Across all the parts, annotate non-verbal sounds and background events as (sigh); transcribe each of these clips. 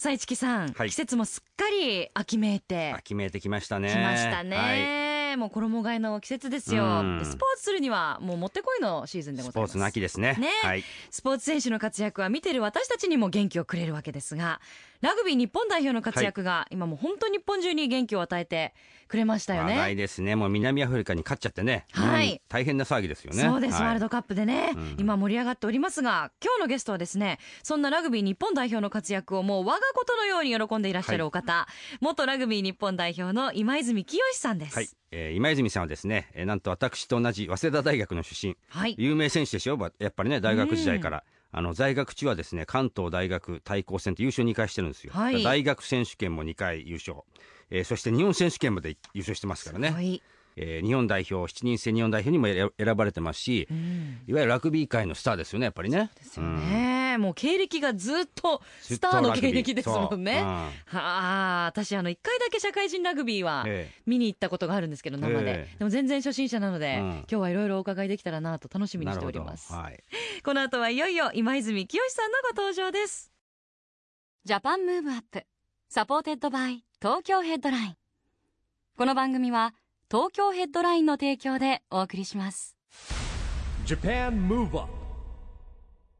さあ、市木さん、はい。季節もすっかり秋めいて秋めいてきましたね。きましたね。はい。もう衣替えの季節ですよ。スポーツするにはもうもってこいのシーズンでございます。スポーツの秋ですね。ね。はい。スポーツ選手の活躍は見てる私たちにも元気をくれるわけですがラグビー日本代表の活躍が今もう本当に日本中に元気を与えてくれましたよ話ね。題ですね。もう南アフリカに勝っちゃってね、はい。うん。大変な騒ぎですよね。そうです、はい。ワールドカップでね、うん。今盛り上がっておりますが今日のゲストはですねそんなラグビー日本代表の活躍をもう我がことのように喜んでいらっしゃるお方、元ラグビー日本代表の今泉清さんです。はい、えー今泉さんはですね、えーなんと私と同じ早稲田大学の出身。はい。有名選手でしょばやっぱりね大学時代から、あの在学中はですね関東大学対抗戦って優勝2回してるんですよ、はい。大学選手権も2回優勝、えーそして日本選手権まで優勝してますからね、はいえー日本代表7人制日本代表にも選選ばれてますし、うん。いわゆるラグビー界のスターですよねやっぱりね。ですよね、もう経歴がずっとスターの経歴ですもんね。はあ私あの1回だけ社会人ラグビーはえ見に行ったことがあるんですけど生で、ええ。でも全然初心者なので、うん。今日はいろいろお伺いできたらなと楽しみにしております。はい、この後はいよいよ今泉清さんのご登場です。ジャパンムーブアップサポーテッドバイ東京ヘッドライン。この番組は東京ヘッドラインの提供でお送りします。JAPAN MOVE UP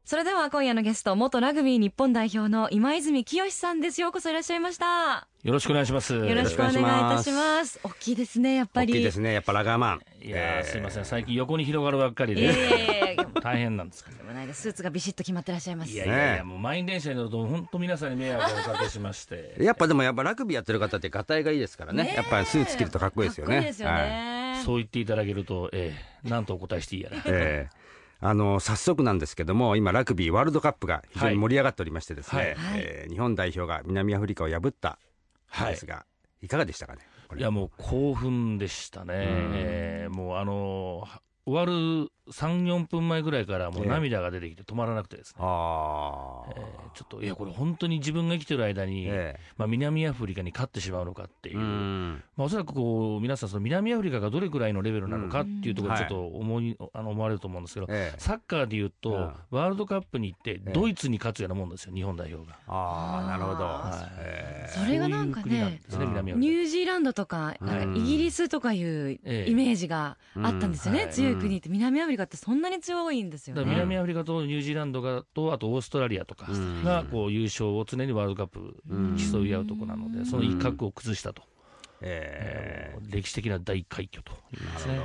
それでは今夜のゲスト元ラグビー日本代表の今泉清さんです。ようこそいらっしゃいました。よろしくお願いします。よろしくお願いいたします。大きいですねやっぱり。大きいですねやっぱラガーマンいやー、えーすいません。最近横に広がるばっかりで、やいや大変なんですけど。でもないですスーツがビシッと決まってらっしゃいます。いやいやいや、ねもう満員電車に乗ると、本当皆さんに迷惑をおかけしまして。やっぱでもやっぱラグビーやってる方ってガタイがいいですからねねえやっぱりスーツ着るとかっこいいですよねかっこいいですよね。そう言っていただけると、ええなんとお答えしていいやら。ええあの早速なんですけども今ラグビーワールドカップが非常に盛り上がっておりましてですね、はいはいえー日本代表が南アフリカを破ったんですが、い、かがでしたかねいや、もう興奮でしたね。ん。ええもうあのー終わる3、4分前ぐらいからもう涙が出てきて止まらなくてですね。ああ、ええちょっと、いや、これ本当に自分が生きてる間に、えまあ、南アフリカに勝ってしまうのかっていう。えうん。まあ、おそらくこう皆さん、その南アフリカがどれくらいのレベルなのかっていうところ、うんちょっと思い、あの思われると思うんですけど、ええ。サッカーでいうと、うん。ワールドカップに行って、えドイツに勝つようなもんですよ、日本代表が。ああなるほど、はい。えそれがなんかねね、うん。南アフリニュージーランドとか、イギリスとかいうええ。イメージがあったんですよね、うんはい。強い国って南アフリカってそんなに強いんですよね。南アフリカとニュージーランドがと、あとオーストラリアとかうんがこう優勝を常にワールドカップうん競い合うところなので、その一角を崩したと、ええー歴史的な大快挙というすね。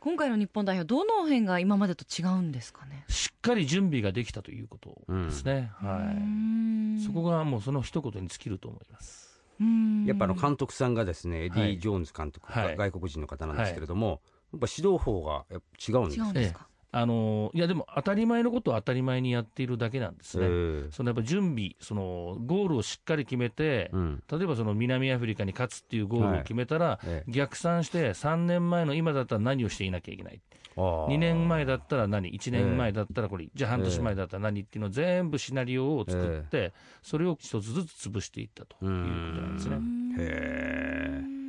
今回の日本代表どの辺が今までと違うんですかね？しっかり準備ができたということですね。うはい。んそこがもうその一言に尽きると思います。うんやっぱあの監督さんがですねエディ・はいジョーンズ監督、はい外国人の方なんですけれども、やっぱ指導法がやっぱ違うんです違うんですか？あのいやでも当たり前のことを当たり前にやっているだけなんですね。ええ。そのやっぱ準備、そのゴールをしっかり決めて、うん。例えばその南アフリカに勝つっていうゴールを決めたら、ええ。逆算して3年前の今だったら何をしていなきゃいけない、あー2年前だったら何、1年前だったらこれ、じゃあ半年前だったら何っていうのを全部シナリオを作って、それを一つずつ潰していったということなんですね。へえ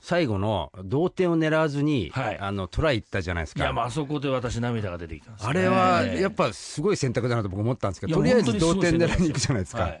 最後の同点を狙わずに、はい。あのトライ行ったじゃないですか。いや、まああそこで私、涙が出てきたんですよあねれはええやっぱすごい選択だなと僕思ったんですけど、とりあえず同点狙いに行くじゃないですか。はい。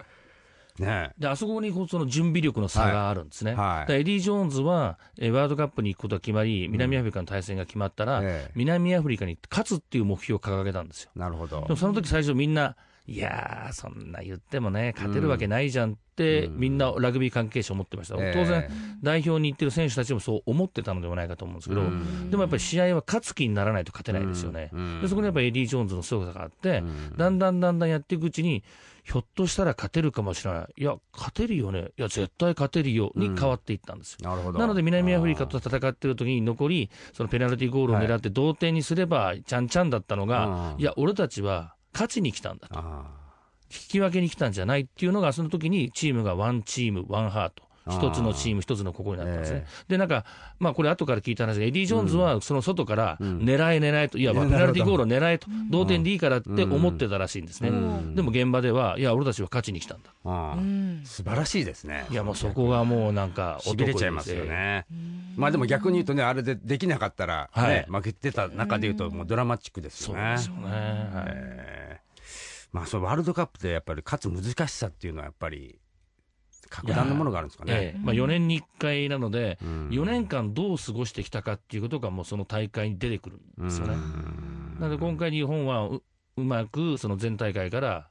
ね。であそこにこうその準備力の差があるんですね、はい。エディ・ジョーンズは、えーワールドカップに行くことが決まり、南アフリカの対戦が決まったら、ええ。南アフリカに勝つっていう目標を掲げたんですよ。なるほど。でも。その時最初みんな、いやー、そんな言ってもね、勝てるわけないじゃんって、うんみんなラグビー関係者思ってました。ええ当然、代表に行ってる選手たちもそう思ってたのではないかと思うんですけど、うんでもやっぱり試合は勝つ気にならないと勝てないですよね。うんでそこにやっぱりエディ・ジョーンズの強さがあって、うんだんだんだんだんやっていくうちに、ひょっとしたら勝てるかもしれない。いや、勝てるよね。いや、絶対勝てるよ。に変わっていったんですよ。なるほど。なので南アフリカと戦ってる時に残り、そのペナルティーゴールを狙って同点にすれば、ちゃんちゃんだったのが、うんいや、俺たちは勝ちに来たんだと。あ引き分けに来たんじゃないっていうのが、その時にチームが One Team、One Heart。一つのチーム、一つの心になったんですね。で、なんか、まあこれ後から聞いた話で、エディ・ジョーンズはその外から狙え狙えと、いや、ペナルティゴールを狙えと、同点でいいからって思ってたらしいんですね。でも現場では、いや、俺たちは勝ちに来たんだ。素晴らしいですね。いや、もうそこがもうなんか、しびれちゃいますよね。まあでも逆に言うとね、あれでできなかったら、ね、負けてた中で言うと、もうドラマチックですよね。そうですよね。はいまあ、そのワールドカップでやっぱり勝つ難しさっていうのはやっぱり格段のものがあるんですかね、ええ。まあ、4年に1回なので、うん、4年間どう過ごしてきたかっていうことがもうその大会に出てくるんですよね。なので今回日本はううまくその前大会から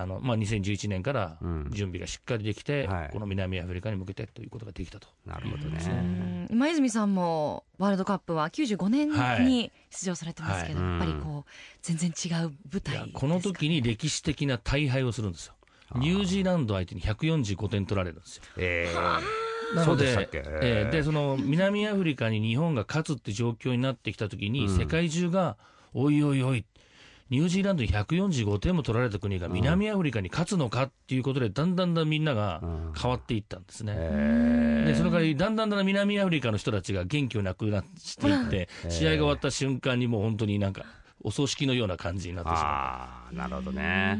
あのまあ、2011年から準備がしっかりできて、うんはい、この南アフリカに向けてということができたと。なるほどね。今泉さんもワールドカップは95年に出場されてますけど、はい、やっぱりこう全然違う舞台この時に歴史的な大敗をするんですよ。ニュージーランド相手に145点取られるんですよ。えー、なので、えー、でその南アフリカに日本が勝つって状況になってきたときに、うん、世界中が、おいおいおい、ニュージーランドに145点も取られた国が南アフリカに勝つのかっていうことで、だんだんだんみんなが変わっていったんですね。で、それからだんだんだん南アフリカの人たちが元気をなくなっていって、試合が終わった瞬間にもう本当になんか、お葬式のような感じになってしまう。なるほどね。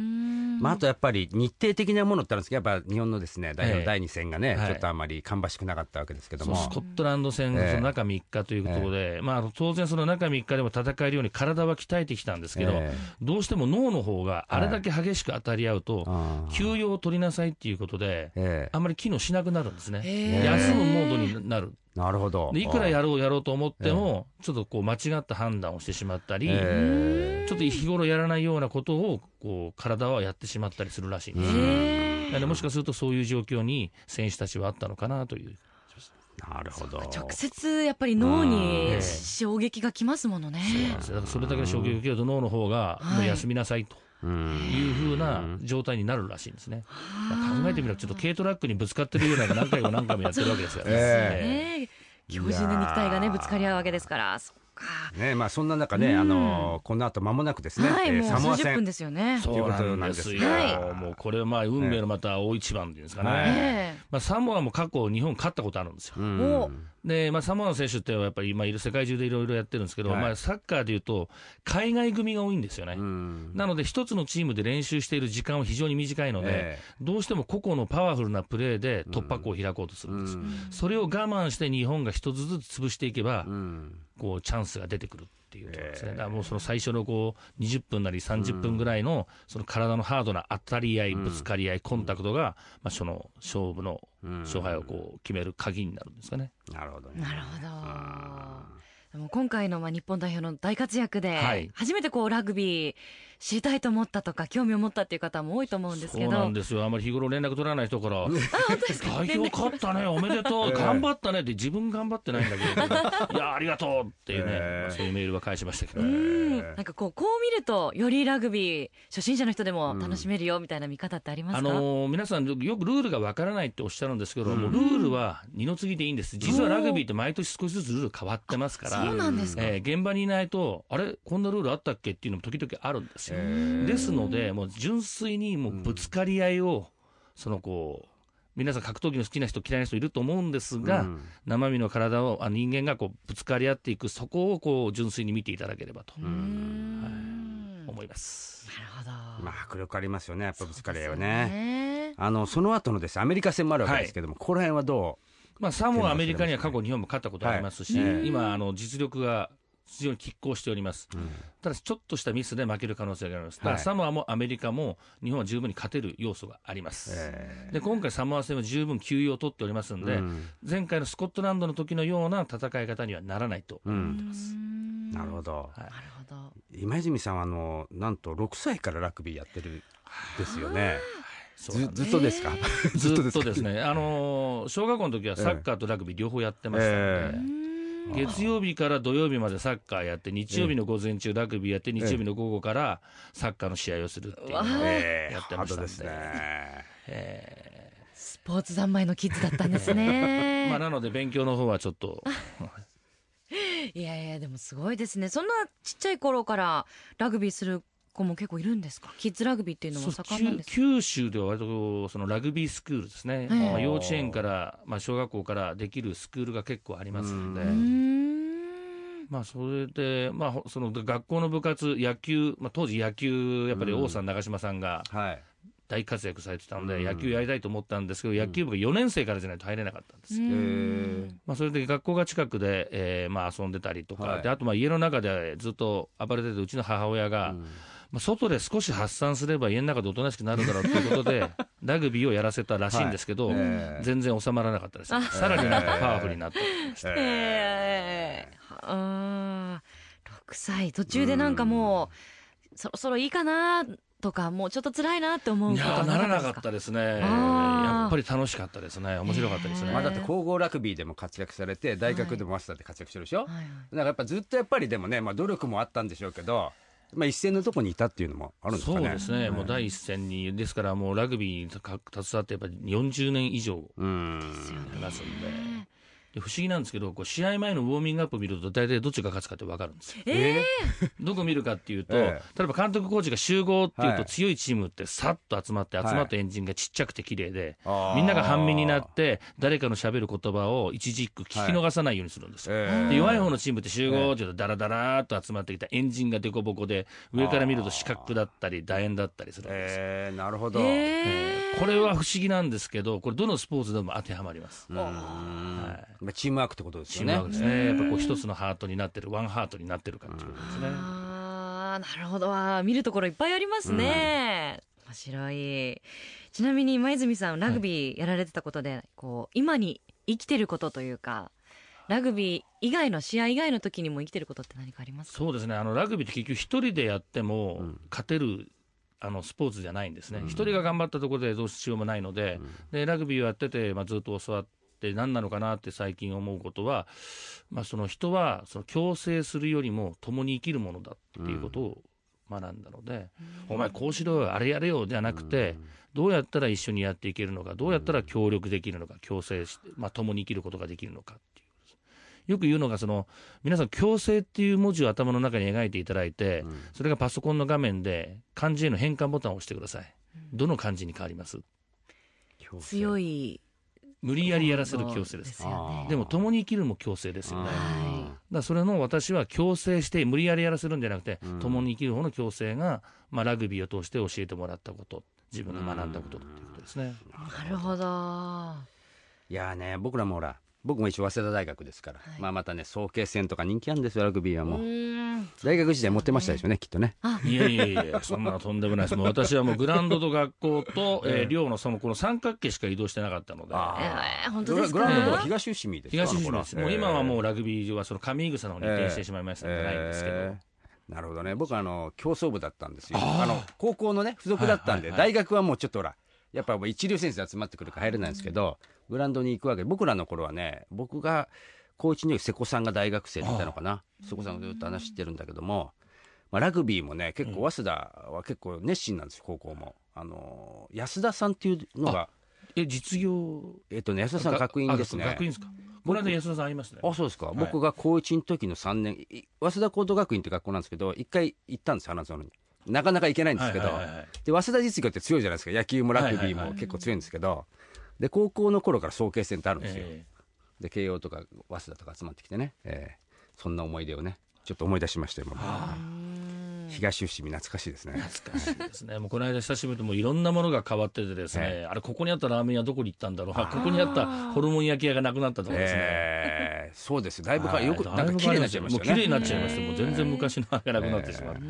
まあ、あとやっぱり日程的なものってあるんですけど、やっぱ日本のですね代表第2戦がね、ええ、ちょっとあまり芳しくなかったわけですけども、スコットランド戦、その中3日ということで、え、まあ、当然、その中3日でも戦えるように体は鍛えてきたんですけど、どうしても脳の方があれだけ激しく当たり合うと、休養を取りなさいっていうことで、あんまり機能しなくなるんですね、休むモードになる。なるほど。いくらやろうやろうと思っても、ちょっとこう間違った判断をしてしまったり、ちょっと日頃やらないようなことをこう体はやってしまったりするらしいんですよ。もしかするとそういう状況に選手たちはあったのかなという。なるほど。直接やっぱり脳に衝撃がきますものね。そうなんですよ。だからそれだけ衝撃を受けると脳の方がもう休みなさいと。いうふうな状態になるらしいんですね。まあ、考えてみれば、ちょっと軽トラックにぶつかってるような何回も何回もやってるわけですよね。えー、強靭な肉体がね、ぶつかり合うわけですから。ねまあ、そんな中ね、あのこの後間もなくですね、はい、サモア戦。ですよね。そうなんですよ。はい、もうこれはまあ運命のまた大一番っていうんですかね。まあサモアも過去日本勝ったことあるんですよ。で、まあ、サモアの選手ってやっぱり今いる世界中でいろいろやってるんですけど、はい、まあ、サッカーでいうと、海外組が多いんですよね。なので、一つのチームで練習している時間は非常に短いので、えー、どうしても個々のパワフルなプレーで突破口を開こうとするんです。それを我慢して日本が一つずつ潰していけば、こう、チャンスが出てくる。っていうところですね、だからもうその最初のこう20分なり30分ぐらいのその体のハードな当たり合い、ぶつかり合い、コンタクトが、まあ、その勝負の勝敗をこう決める鍵になるんですかね。なるほど、ね、なるほど。でも今回のまあ日本代表の大活躍で、初めてこうラグビー知りたいと思ったとか興味を持ったっていう方も多いと思うんですけど。そうなんですよ。あまり日頃連絡取らない人から「代表勝ったねおめでとう、(laughs) 頑張ったね」って自分頑張ってないんだけど「(laughs) いやありがとう」っていうね、えー、そういうメールは返しましたけど、うん。なんかこうこう見るとよりラグビー初心者の人でも楽しめるよみたいな見方ってありますか、あのー、皆さんよくルールがわからないっておっしゃるんですけど、うん、もうルールは二の次でいいんです。実はラグビーって毎年少しずつルール変わってますからそうなんですか、えー、現場にいないとあれこんなルールあったっけっていうのも時々あるんですよ。ですですので、もう純粋にもうぶつかり合いを、そのこう、皆さん格闘技の好きな人嫌いな人いると思うんですが、うん、生身の体をあ人間がこうぶつかり合っていくそこをこう純粋に見ていただければと、はい、思います。なるほど。まあ迫力ありますよねやっぱぶつかり合いはね。ね。あのその後のですアメリカ戦もあるわけですけども、はい、ここら辺はどう？まあ、サモア、アメリカには過去、日本も勝ったことありますし、はい、今、あの実力が非常に拮抗しております、うん、ただしちょっとしたミスで負ける可能性があります、はい、サモアもアメリカも日本は十分に勝てる要素があります、えー、で今回、サモア戦は十分休養を取っておりますので、うん、前回のスコットランドの時のような戦い方にはならないと。思ってます。なるほど、はい、今泉さんはあのなんと6歳からラグビーやってるですよね。ず (laughs) ずっとですか、ずっとですね、あの小学校の時はサッカーとラグビー両方やってましたので、えー月曜日から土曜日までサッカーやって、日曜日の午前中ラグビーやって、日曜日の午後からサッカーの試合をするっていうのをやってましたんで。えー、スポーツ三昧のキッズだったんですね。(laughs) まあなので勉強の方はちょっと (laughs) いやいやでもすごいですね。そんなちっちゃい頃からラグビーする校も結構いるんですか？キッズラグビーっていうのも盛んなんです九州では割とそのラグビースクールですね、まあ、幼稚園から、まあ、小学校からできるスクールが結構ありますので。まあ、それで、まあ、その学校の部活、野球、まあ、当時野球、やっぱり王さん、長嶋さんが、はい。大活躍されてたので、野球やりたいと思ったんですけど、野球部が4年生からじゃないと入れなかったんですよ。まあ、それで学校が近くで、えーまあ、遊んでたりとか、はい、であとまあ家の中でずっと暴れてて、うちの母親が、まあ、外で少し発散すれば家の中でおとなしくなるだろうということで、(laughs) ラグビーをやらせたらしいんですけど、はい。えー、全然収まらなかったです、さらになんかパワフルになって。ました。えー、あ6歳、途中でなんかもう、そろそろい。い。かなとか、もうちょっと辛い。なって思うことはならなかったですね。やっぱり楽しかったですね。面白かったですね。まあだって皇后ラグビーでも活躍されて、大学でもマスターで活躍してるでしょ、はい。はい、だからやっぱずっとやっぱりでもね、まあ努力もあったんでしょうけど、まあ、一線のところにいたっていうのもあるんですかね。そうですね、もう第一線に、ですからもうラグビーに携わってやっぱり40年以上ありますんで。で不思議なんですけどこう試合前のウォーミングアップを見ると大体どっちが勝つかって分かるんですよ。えー、どこ見るかっていうと、えー、例えば監督コーチが集合っていうと、強いチームってさっと集まって集まったエンジンがちっちゃくて綺麗で、はい、みんなが半身になって誰かのしゃべる言葉を一字一句聞き逃さないようにするんですよ。はい、で弱い方のチームって集合っていうとダラダラーっと集まってきたエンジンが凸凹で上から見ると四角だったり楕円だったりするんですよ。えー、なるほど、えー、これは不思議なんですけどこれどのスポーツでも当てはまります。はい、チームワークってことですよね。チームですね。やっぱこう一つのハートになってる、ワンハートになってるかっていうことですね。ああ、なるほど。見るところいっぱいありますね。面白い。ちなみに今泉さんラグビーやられてたことで、はい、こう今に生きてることというか。ラグビー以外の試合以外の時にも生きてることって何かありますそうですねあのラグビーって結局一人でやっても勝てる、あのスポーツじゃないんですね、一、人が頑張ったところでどうしようもないので、でラグビーをやってて、まあ、ずっと教わっって何なのかなって最近思うことは、まあ、その人はその共生するよりも共に生きるものだっていうことを学んだので、うん、お前こうしろよあれやれよじゃなくて、うん、どうやったら一緒にやっていけるのかどうやったら協力できるのか共生して、まあ、共に生きることができるのかっていう。よく言うのがその皆さん共生っていう文字を頭の中に描いていただいて、うん、それがパソコンの画面で漢字への変換ボタンを押してください。どの漢字に変わります？強い無理やりやらせる強制です。でね、でも共に生きるも強制ですよね。だそれの私は強制して無理やりやらせるんじゃなくて、うん、共に生きる方の強制が、まあ、ラグビーを通して教えてもらったこと自分が学んだことっていうことですね。なるほど。いやね僕らもほら僕も一応早稲田大学ですから、はい、まあまたね早慶戦とか人気あるんですよラグビーはもう大学時代持ってましたでしょうねきっとね。いやいやいやそんなのとんでもないです。もう私はもうグラウンドと学校と、えー、寮のそのこの三角形しか移動してなかったので。えー、本当ですか？グラウンドは東伏見です東伏見です、もう今はもうラグビー場はその上井草の方に移転してしまいましたのでないんですけど、えーなるほどね。僕あの競争部だったんですよ。あの高校のね付属だったんで、大学はもうちょっとほらやっぱ一流選手集まってくるから入れないんですけど、グラウンドに行くわけ僕らの頃はね僕が高一の時瀬古さんが大学生だったのかな。瀬古さんがずっと話してるんだけども、まあ、ラグビーもね結構早稲田は結構熱心なんですよ高校も。あの安田さんっていうのがえ実業えっとね安田さん学院ですね。学院ですか。この間安田さんありますね。あそうですか、はい、僕が高一の時の3年早稲田高等学院って学校なんですけど一回行ったんですよ花園に。なかなか行けないんですけど、で早稲田実業って強いじゃないですか。野球もラグビーも結構強いんですけど、で高校の頃から早慶戦ってあるんですよ、えー、で慶応とか早稲田とか集まってきてね、えー、そんな思い出をねちょっと思い出しました今東伏見懐かしいですね。懐かしいですね。もうこの間久しぶりともいろんなものが変わっててですね、えー、あれここにあったラーメン屋どこに行ったんだろう。ここにあったホルモン焼き屋がなくなったとかですね、えー、そうです。だいぶよくなんか綺麗になっちゃいましたね。もう綺麗になっちゃいました。もう全然昔のがなくなってしまって、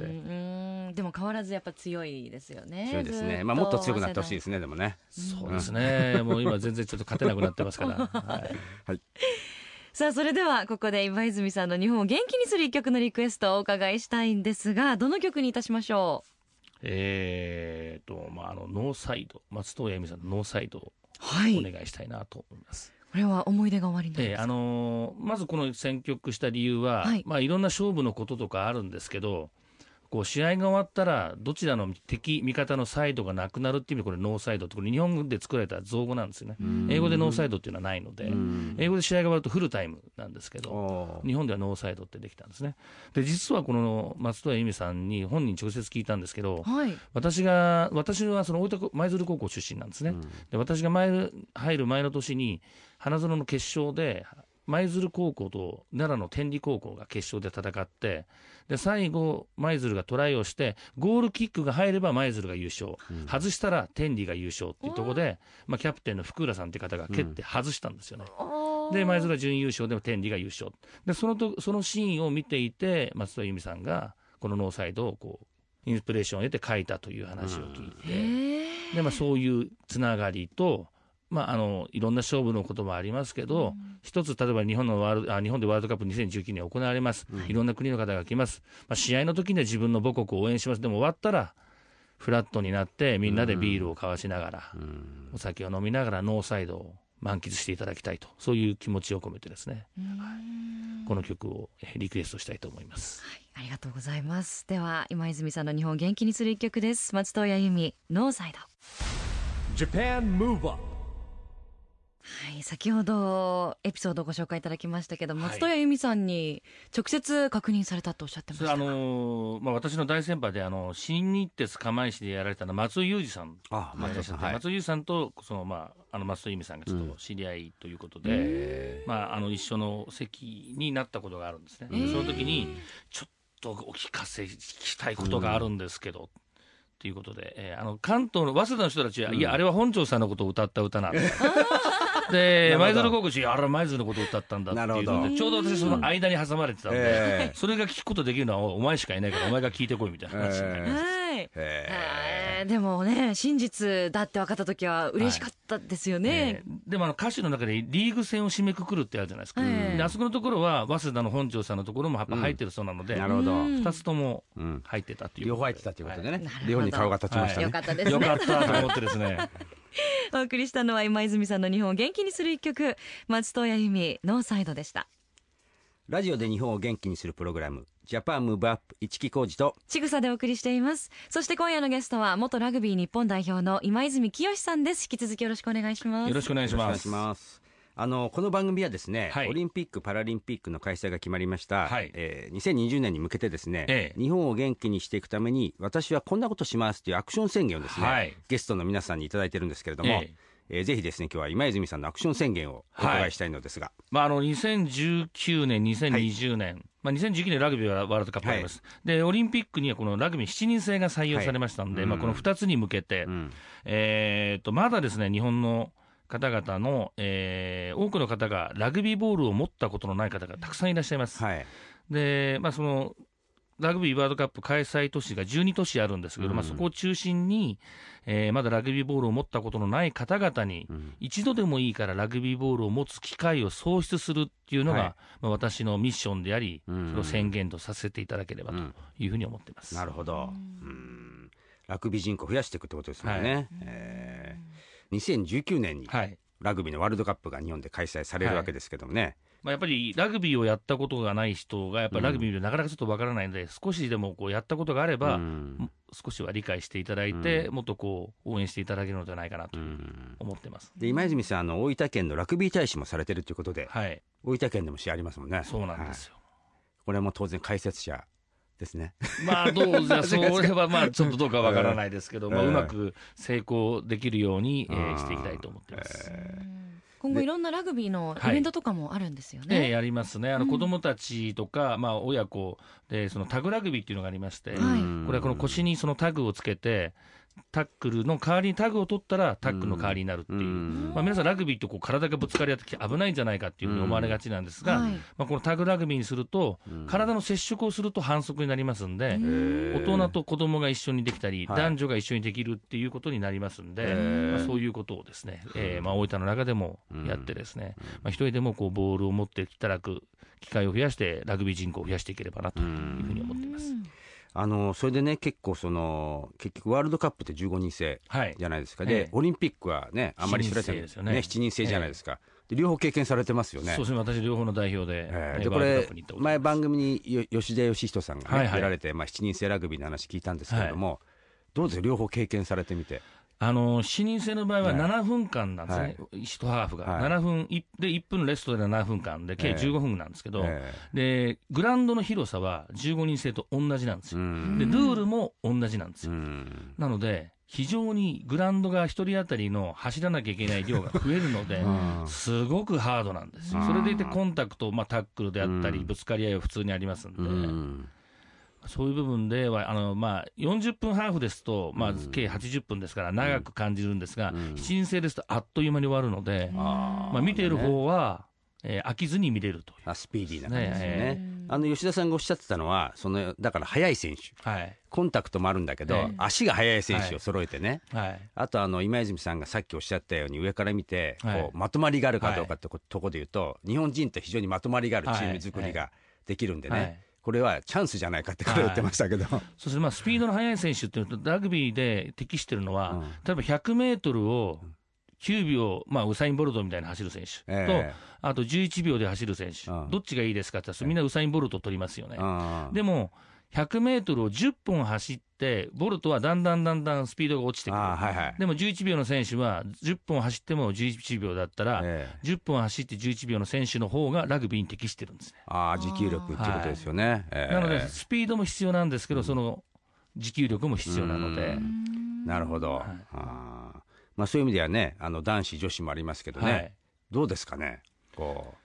でも変わらずやっぱ強いですよね。強いですね。まあもっと強くなってほしいですね。でもね。そうですね。もう今全然ちょっと勝てなくなってますから。はい。はい、さあそれではここで今泉さんの日本を元気にする一曲のリクエストをお伺いしたいんですが、どの曲にいたしましょう？えーとまああのノーサイド松任谷由実さんのノーサイドをお願いしたいなと思います。これは思い出が終わりなんですか、えー、あのー、まずこの選曲した理由は、はいまあ、いろんな勝負のこととかあるんですけどこう試合が終わったら、どちらの敵、味方のサイドがなくなるっていう意味で、これ、ノーサイドって、これ、日本で作られた造語なんですよね、英語でノーサイドっていうのはないので、英語で試合が終わるとフルタイムなんですけど、日本ではノーサイドってできたんですね。で、実はこの松任谷由実さんに本人直接聞いたんですけど、はい、私が、私はその大分舞鶴高校出身なんですね。で私が前入る前の年に、花園の決勝で、舞鶴高校と奈良の天理高校が決勝で戦って、で最後、舞鶴がトライをして、ゴールキックが入れば舞鶴が優勝、うん、外したら天理が優勝っていうところで、まあ、キャプテンの福浦さんって方が蹴って外したんですよね。うん、で、舞鶴が準優勝でも天理が優勝。で、そのとそのシーンを見ていて、松戸由美さんが、このノーサイドをこう、インスピレーションを得て書いたという話を聞いて、でまあ、そういうつながりと、まあ、あのいろんな勝負のこともありますけど、うん、一つ、例えば日本のワールあ日本でワールドカップ2019年行われます、うん、い。ろんな国の方が来ます、まあ、試合の時には自分の母国を応援します、でも終わったら、フラットになって、みんなでビールを交わしながら、うん、お酒を飲みながら、ノーサイドを満喫していただきたいと、そういう気持ちを込めてですね、はい、この曲をリクエストしたいと思います、はい、ありがとうございます。では、今泉さんの日本を元気にする一曲です。松任谷由実、ノーサイド。はい、先ほどエピソードをご紹介いただきましたけど、松任谷由実さんに直接確認されたとおっしゃってました、あのー、まあ、私の大先輩であの新日鉄釜石でやられたの松井裕二さん。あ松井さん、はい、松井裕二さんとその、まあ、あの松戸由実さんがちょっと知り合いということで、うん、まあ、あの一緒の席になったことがあるんですね。その時にちょっとお聞かせ聞きたいことがあるんですけど、ということで、えー、あの関東の早稲田の人たちは、うん、いや、あれは本庄さんのことを歌った歌なんだ。(laughs) で、舞鶴高校あれは舞鶴のことを歌ったんだっていうので、ちょうど私その間に挟まれてたんで、えー、それが聞くことできるのはお前しかいないから、お前が聞いてこいみたいな話になりました。はい。でもね、真実だって分かった時は嬉しかったですよね。はいえー、でもあの歌詞の中でリーグ戦を締めくくるってあるじゃないですか。であそこのところは、早稲田の本庄さんのところもやっぱ入ってるそうなので、うん、なるほど。二つとも入ってたっていう、両方入ってたっていうことでね。両方に顔が立ちましたね。よかったですね。よかったと思ってですね。(laughs) お送りしたのは今泉さんの日本を元気にする一曲松任谷由実ノーサイドでしたラジオで日本を元気にするプログラムジャパンムーブアップ一木工事と。ちぐさでお送りしています。そして今夜のゲストは元ラグビー日本代表の今泉清さんです。引き続きよろしくお願いします。よろしくお願いします。あのこの番組はですね、はい、オリンピック・パラリンピックの開催が決まりました、はい。えー、2020年に向けてですね、ええ、日本を元気にしていくために私はこんなことしますというアクション宣言をですね、はい、ゲストの皆さんに頂いてるんですけれども、ええー、ぜひですね今日は今泉さんのアクション宣言をお伺いしたいのですが、はい、まあ、あの2019年、2020年、はい、まあ、2019年ラグビーはワールドカップあります、はい、でオリンピックにはこのラグビー7人制が採用されましたので、はい、まあ、この2つに向けて、うん、えーとまだですね日本の方々の、えー、多くの方がラグビーボールを持ったことのない方がたくさんいらっしゃいます。はい、で、まあ、そのラグビーワールドカップ開催都市が12都市あるんですけど、うん、まあ、そこを中心に、えー、まだラグビーボールを持ったことのない方々に、うん、一度でもいいからラグビーボールを持つ機会を創出するっていうのが、はい、まあ、私のミッションであり、うん、それを宣言とさせていただければというふうに思ってます。なるほど。うん。ラグビー人口増やしていくってことですよね。はい、えー。2019年にラグビーのワールドカップが日本で開催されるわけですけどもね。はいまあ、やっぱりラグビーをやったことがない人が、やっぱりラグビーでなかなかちょっとわからないので、うん、少しでもこうやったことがあれば、うん、少しは理解していただいて、うん、もっとこう応援していただけるのではないかなと思ってます、で今泉さんあの、大分県のラグビー大使もされてるということで、はい、大分県でも試合ありますもんね。そうなんですよ、はい、これも当然、解説者ですね。まあ、どうじゃ、(laughs) それはまあ、ちょっとどうかわからないですけど、まあ、うまく成功できるように、えー、していきたいと思ってます。今後いろんなラグビーのイベントとかもあるんですよね。はい、えー、やりますね。あの子供たちとか、うん、まあ親子でそのタグラグビーっていうのがありまして、はい、これはこの腰にそのタグをつけて、タックルの代わりにタグを取ったらタックルの代わりになるっていう、まあ、皆さん、ラグビーとこう体がぶつかり合って危ないんじゃないかっていうふうに思われがちなんですが、まあ、このタグラグビーにすると、体の接触をすると反則になりますんで、大人と子供が一緒にできたり、男女が一緒にできるっていうことになりますんで、まあ、そういうことをですね、えーまあ、大分の中でもやってですね、まあ、一人でもこうボールを持っていただく機会を増やして、ラグビー人口を増やしていければなというふうに思っています。あのそれでね、結構その、結局、ワールドカップって15人制じゃないですか、はい、で、オリンピックはね、あんまり知られてない、ね、7人制じゃないですか、両方経験されてますよね。そうですね、私、両方の代表で、えー、でこれ、前、番組に吉田義人さんが、ねはいはい、出られて、まあ、7人制ラグビーの話聞いたんですけれども、はい、どうです両方経験されてみて。あの7人制の場合は7分間なんですね、はい、1ハーフが、はい、7分で1分レストで7分間で、計15分なんですけど、えー、で、グラウンドの広さは15人制と同じなんですよ、でルールも同じなんですよ。なので非常にグラウンドが1人当たりの走らなきゃいけない量が増えるので、(laughs) すごくハードなんですよ、それでいてコンタクト、まあ、タックルであったり、ぶつかり合いは普通にありますんで。そういう部分では、あのまあ、40分ハーフですと、まあ、計80分ですから長く感じるんですが、うん、7人制ですとあっという間に終わるので、まあ、見ている方は、えー、飽きずに見れるとあスピーディーな感じですよね、ねあの吉田さんがおっしゃってたのはそのだから速い選手、はい、コンタクトもあるんだけど、はい、足が速い選手を揃えてね、はい、あとあの今泉さんがさっきおっしゃったように上から見てこうまとまりがあるかどうかってとこで言うと日本人って非常にまとまりがあるチーム作りができるんでね、これはチャンスじゃないかって彼は言ってましたけど、はい、そうですまあ、スピードの速い選手っていうと、ラグビーで適してるのは、うん、例えば100メートルを9秒、まあ、ウサイン・ボルトみたいに走る選手と、えー、あと11秒で走る選手、うん、どっちがいいですかって言ったら、みんなウサイン・ボルト取りますよね。でも100メートルを10分走って、ボルトはだんだんだんだんスピードが落ちてくる、はいはい、でも11秒の選手は、10分走っても11秒だったら、えー、10分走って11秒の選手の方がラグビーに適してるんですね。あ持久力ってことですよね、はいえ。ー、なので、スピードも必要なんですけど、その持久力も必要なので。なるほど、はい、あまあ、そういう意味ではね、あの男子、女子もありますけどね、はい、どうですかね。こう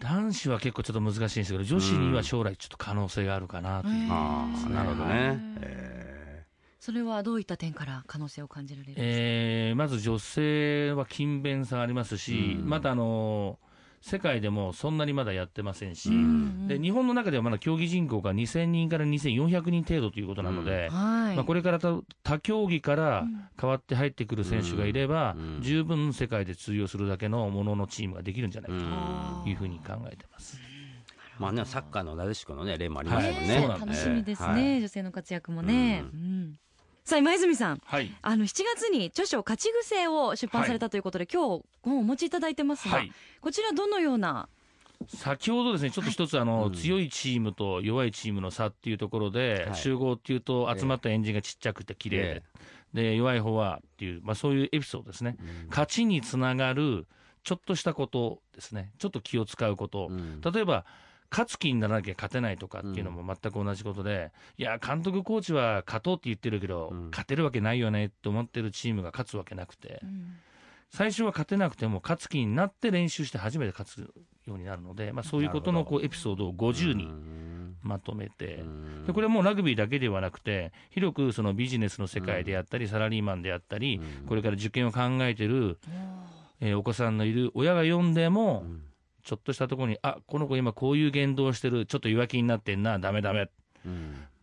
男子は結構ちょっと難しいんですけど、女子には将来ちょっと可能性があるかなという、ね、あなるほどね。えー、それはどういった点から可能性を感じられるんですか、えー、まず女性は勤勉さがありますし、またあのー世界でもそんなにまだやってませんし、うんうん、で日本の中ではまだ競技人口が2000人から2400人程度ということなので、うん。はい、まあ、これから他競技から変わって入ってくる選手がいれば、うんうん、十分世界で通用するだけのもののチームができるんじゃないかというふうに考えてます。まあね、サッカーのなでしこの、ね、例もありますもんね、はい、楽しみですね、はい、女性の活躍もね。うんさあ今泉さん、はい、あの7月に著書「勝ち癖」を出版されたということで、はい、今日本をお持ちいただいてますが、はい、こちらどのような？先ほどですね、ちょっと一つあの、強いチームと弱いチームの差っていうところで、集合っていうと集まったエンジンがちっちゃくて綺麗で、で弱い方はっていう、まあ、そういうエピソードですね、勝ちにつながるちょっとしたことですね、ちょっと気を使うこと、例えば勝つ気にならなきゃ勝てないとかっていうのも全く同じことで、うん、いや、監督、コーチは勝とうって言ってるけど、うん、勝てるわけないよねって思ってるチームが勝つわけなくて、うん、最初は勝てなくても、勝つ気になって練習して初めて勝つようになるので、まあ、そういうことのこうエピソードを50にまとめて、でこれはもうラグビーだけではなくて、広くそのビジネスの世界であったり、サラリーマンであったり、これから受験を考えてる、えー、お子さんのいる親が読んでも、ちょっとしたところに、あこの子今こういう言動してる、ちょっと弱気になってんな、だめだめ、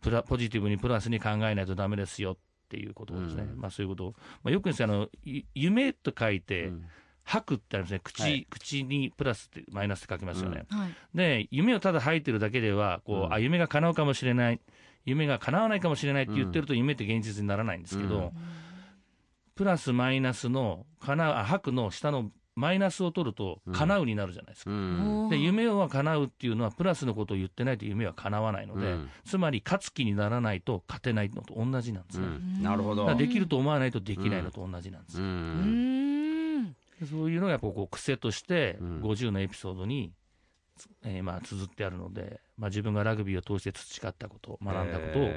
プラポジティブにプラスに考えないとだめですよ。っていうことですね、うん、まあ、そういうこと。まあ、よくですあの夢と書いて、うん。吐くってあるんですね。口、はい、口にプラスってマイナスって書きますよね、うん。はい、で夢をただ吐いてるだけではこう、うん、あ夢が叶うかもしれない夢が叶わないかもしれないって言ってると夢って現実にならないんですけど、うん、プラスマイナスの叶うあ吐くの下のマイナスを取ると叶うになるじゃないですか、うん、で夢は叶うっていうのはプラスのことを言ってないと夢は叶わないので、うん、つまり勝つ気にならないと勝てないのと同じなんですね、うん、なるほど。できると思わないとできないのと同じなんです。よ、そういうのがやっぱこう癖として50のエピソードに、えー、まあ綴ってあるので、まあ、自分がラグビーを通して培ったこと学んだことを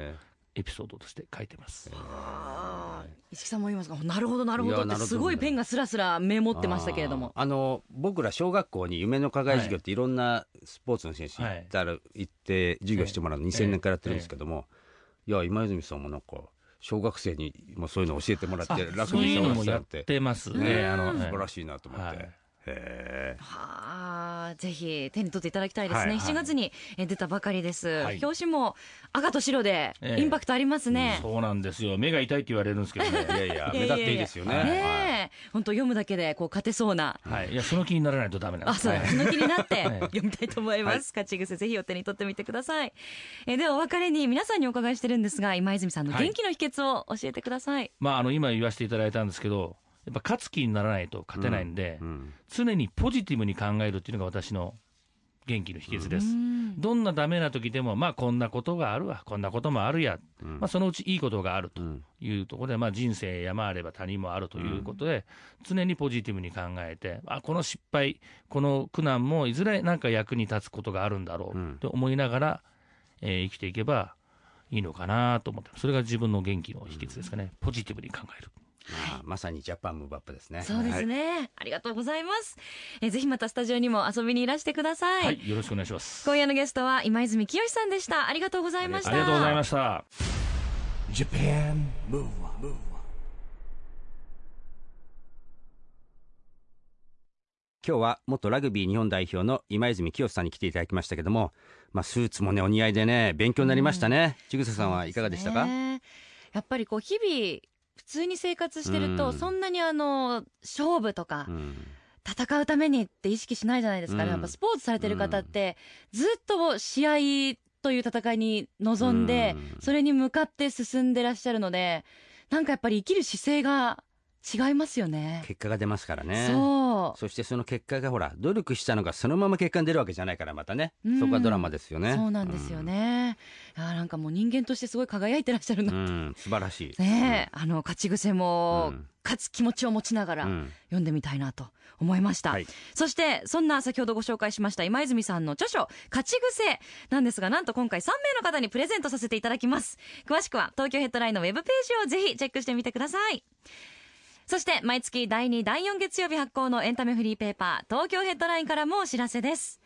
エピソードとして書いてます。石木さんも言いますが、なるほどなるほどってすごいペンがすらすらメモってましたけれども。あの僕ら小学校に夢の課外授業っていろんなスポーツの選手行ったら、行って授業してもらうの2000年からやってるんですけども、いや今泉さんもなんか。小学生にもそういうの教えてもらって、楽にやってますね。あの素晴らしいなと思って。はあ、ぜひ手に取っていただきたいですね。はいはい、7月に出たばかりです。はい、表紙も赤と白でインパクトありますね、えーうん、そうなんですよ。目が痛いって言われるんですけどね。(laughs) いやいや、目立っていいですよね。ね本当読むだけでこう勝てそうな。はい。いや、その気にならないとダメなんです。あ、そう、その気になって (laughs) 読みたいと思います。勝ち癖ぜひお手に取ってみてください。えー、ではお別れに皆さんにお伺いしてるんですが、今泉さんの元気の秘訣を教えてください。まあ、あの、今言わせていただいたんですけど、やっぱ勝つ気にならないと勝てないんで、うんうん、常にポジティブに考えるっていうのが私の元気の秘訣です。どんなダメな時でも、まあこんなことがあるわ、こんなこともあるや、うん、まあそのうちいいことがあるというところで、まあ人生山あれば谷もあるということで、常にポジティブに考えて、あこの失敗、この苦難もいずれなんか役に立つことがあるんだろうと思いながら、えー、生きていけばいいのかなと思って、それが自分の元気の秘訣ですかね、ポジティブに考える。まあ、まさにジャパンムーブアップですね。そうですね、はい、ありがとうございます。えぜひまたスタジオにも遊びにいらしてください。はい、よろしくお願いします。今夜のゲストは今泉清さんでした。ありがとうございました。ありがとうございました。Japan Move Up 今日は元ラグビー日本代表の今泉清さんに来ていただきましたけども、まあ、スーツもねお似合いでね勉強になりましたね、ちぐささんはいかがでしたか、やっぱりこう日々普通に生活してると、そんなにあの勝負とか、戦うためにって意識しないじゃないですか、ね、やっぱスポーツされてる方って、ずっと試合という戦いに臨んで、それに向かって進んでらっしゃるので、なんかやっぱり生きる姿勢が違いますよね。結果が出ますからね。そう。そしてその結果がほら努力したのがそのまま結果に出るわけじゃないからまたね、うん、そこはドラマですよね。そうなんですよね、うん、いやなんかもう人間としてすごい輝いてらっしゃるな。と、うん、素晴らしい。ね、うん、あの勝ち癖も、勝つ気持ちを持ちながら読んでみたいなと思いました、はい、そしてそんな先ほどご紹介しました今泉さんの著書「勝ち癖」なんですがなんと今回3名の方にプレゼントさせていただきます。詳しくは東京ヘッドラインのウェブページをぜひチェックしてみてくださいそして毎月第2、第4月曜日発行のエンタメフリーペーパー、東京ヘッドラインからもお知らせです。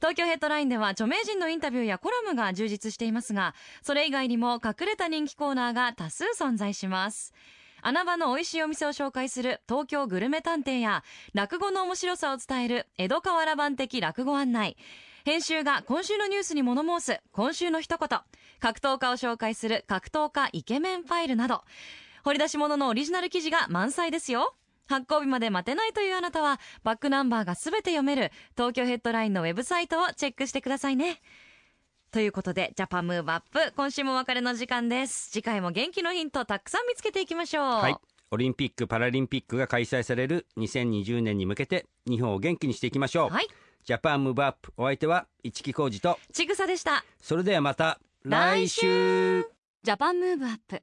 東京ヘッドラインでは著名人のインタビューやコラムが充実していますが、それ以外にも隠れた人気コーナーが多数存在します。穴場の美味しいお店を紹介する東京グルメ探偵や、落語の面白さを伝える江戸河原版的落語案内、編集が今週のニュースに物申す今週の一言、格闘家を紹介する格闘家イケメンファイルなど、掘り出し物のオリジナル記事が満載ですよ。発行日まで待てないというあなたは、バックナンバーがすべて読める東京ヘッドラインのウェブサイトをチェックしてくださいね。ということで、 JAPAN MOVE UP、今週もお別れの時間です。次回も元気のヒントたくさん見つけていきましょう。はい。オリンピック・パラリンピックが開催される2020年に向けて、日本を元気にしていきましょう。はい。 JAPAN MOVE UP、お相手は、市木浩二と、ちぐさでした。それではまた、来週 JAPAN MOVE UP。